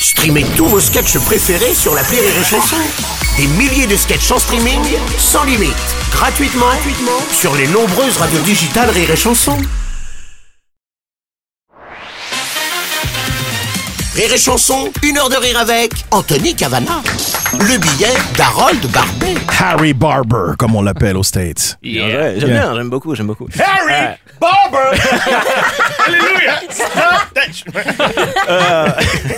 Streamez tous vos sketchs préférés sur la Rire et Chanson. Des milliers de sketchs en streaming, sans limite, gratuitement, gratuitement sur les nombreuses radios digitales Rire et Chanson. Rire et Chanson, une heure de rire avec Anthony Cavana. Le billet d'Harold Barbet. Harry Barber, comme on l'appelle aux States. Yeah. J'aime bien, j'aime beaucoup, j'aime beaucoup. Harry Barber! Alléluia!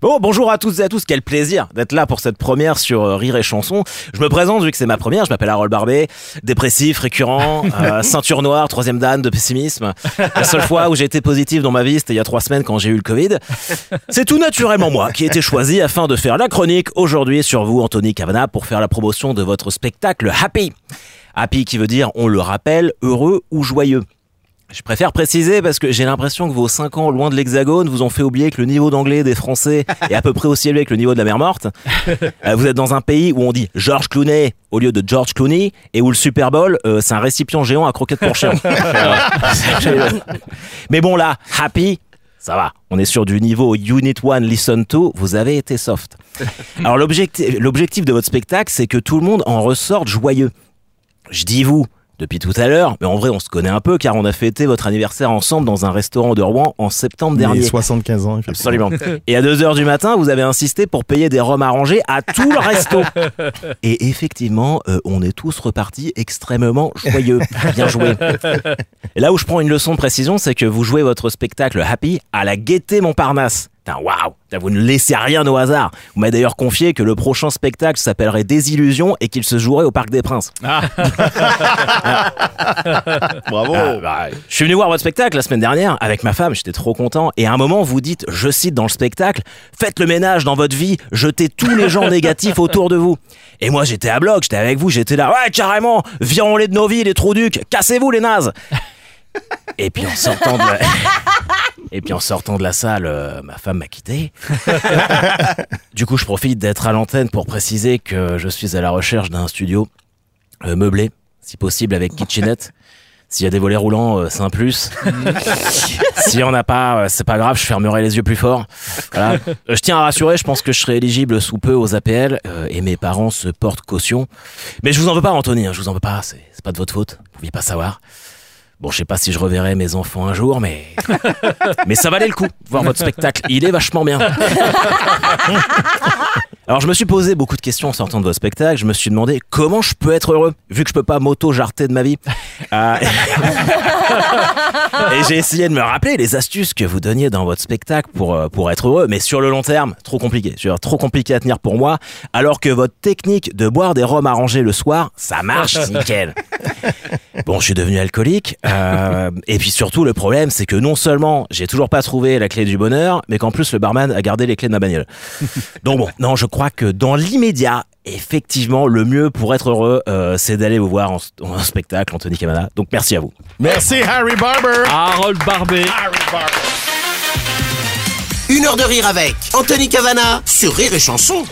Bon, bonjour à toutes et à tous, quel plaisir d'être là pour cette première sur euh, Rire et Chanson. Je me présente vu que c'est ma première, je m'appelle Harold Barbet, dépressif, récurrent, euh, ceinture noire, troisième dan de pessimisme. La seule fois où j'ai été positif dans ma vie, c'était il y a trois semaines quand j'ai eu le Covid. C'est tout naturellement moi qui ai été choisi afin de faire la chronique aujourd'hui sur vous, Anthony Cavana, pour faire la promotion de votre spectacle Happy. Happy qui veut dire, on le rappelle, heureux ou joyeux. Je préfère préciser parce que j'ai l'impression que vos 5 ans loin de l'hexagone vous ont fait oublier que le niveau d'anglais des Français est à peu près aussi élevé que le niveau de la mer morte. Euh, vous êtes dans un pays où on dit George Clooney au lieu de George Clooney et où le Super Bowl euh, c'est un récipient géant à croquettes pour chien. Mais bon là, happy, ça va. On est sur du niveau Unit 1 Listen to, vous avez été soft. Alors l'objectif l'objectif de votre spectacle, c'est que tout le monde en ressorte joyeux. Je dis vous depuis tout à l'heure, mais en vrai on se connaît un peu car on a fêté votre anniversaire ensemble dans un restaurant de Rouen en septembre Il dernier. 75 ans. Absolument. Et à 2h du matin, vous avez insisté pour payer des rhums arrangés à tout le resto. Et effectivement, euh, on est tous repartis extrêmement joyeux. Bien joué. Et là où je prends une leçon de précision, c'est que vous jouez votre spectacle Happy à la Gaîté Montparnasse. Putain, Waouh Vous ne laissez rien au hasard. Vous m'avez d'ailleurs confié que le prochain spectacle s'appellerait Désillusion et qu'il se jouerait au Parc des Princes. Bravo! Ah, bah, je suis venu voir votre spectacle la semaine dernière avec ma femme, j'étais trop content. Et à un moment, vous dites, je cite dans le spectacle, faites le ménage dans votre vie, jetez tous les gens négatifs autour de vous. Et moi, j'étais à bloc, j'étais avec vous, j'étais là, ouais, carrément, virons-les de nos vies, les trous ducs, cassez-vous les nazes. Et puis en sortant de la... Et puis en sortant de la salle, euh, ma femme m'a quitté. du coup, je profite d'être à l'antenne pour préciser que je suis à la recherche d'un studio euh, meublé, si possible avec kitchenette. S'il y a des volets roulants, euh, c'est un plus. S'il y en a pas, euh, c'est pas grave, je fermerai les yeux plus fort. Voilà. Euh, je tiens à rassurer, je pense que je serai éligible sous peu aux APL et mes parents se portent caution. Mais je vous en veux pas, Anthony, hein, je vous en veux pas, c'est c'est pas de votre faute, vous pouviez pas savoir. Bon, je sais pas si je reverrai mes enfants un jour, mais mais ça valait le coup. Voir votre spectacle, il est vachement bien. Alors je me suis posé beaucoup de questions en sortant de votre spectacle. Je me suis demandé comment je peux être heureux vu que je peux pas m'auto-jarter de ma vie. Euh, et j'ai essayé de me rappeler les astuces que vous donniez dans votre spectacle pour euh, pour être heureux, mais sur le long terme, trop compliqué. Trop compliqué à tenir pour moi. Alors que votre technique de boire des rhums arrangés le soir, ça marche nickel. Bon, je suis devenu alcoolique. euh, et puis surtout, le problème, c'est que non seulement j'ai toujours pas trouvé la clé du bonheur, mais qu'en plus le barman a gardé les clés de ma bagnole. Donc bon, non, je crois que dans l'immédiat, effectivement, le mieux pour être heureux, euh, c'est d'aller vous voir en, en spectacle, Anthony Camana. Donc merci à vous. Merci, Harry Barber! Harold Barbet. Une heure de rire avec Anthony Cavana sur Rire et Chanson.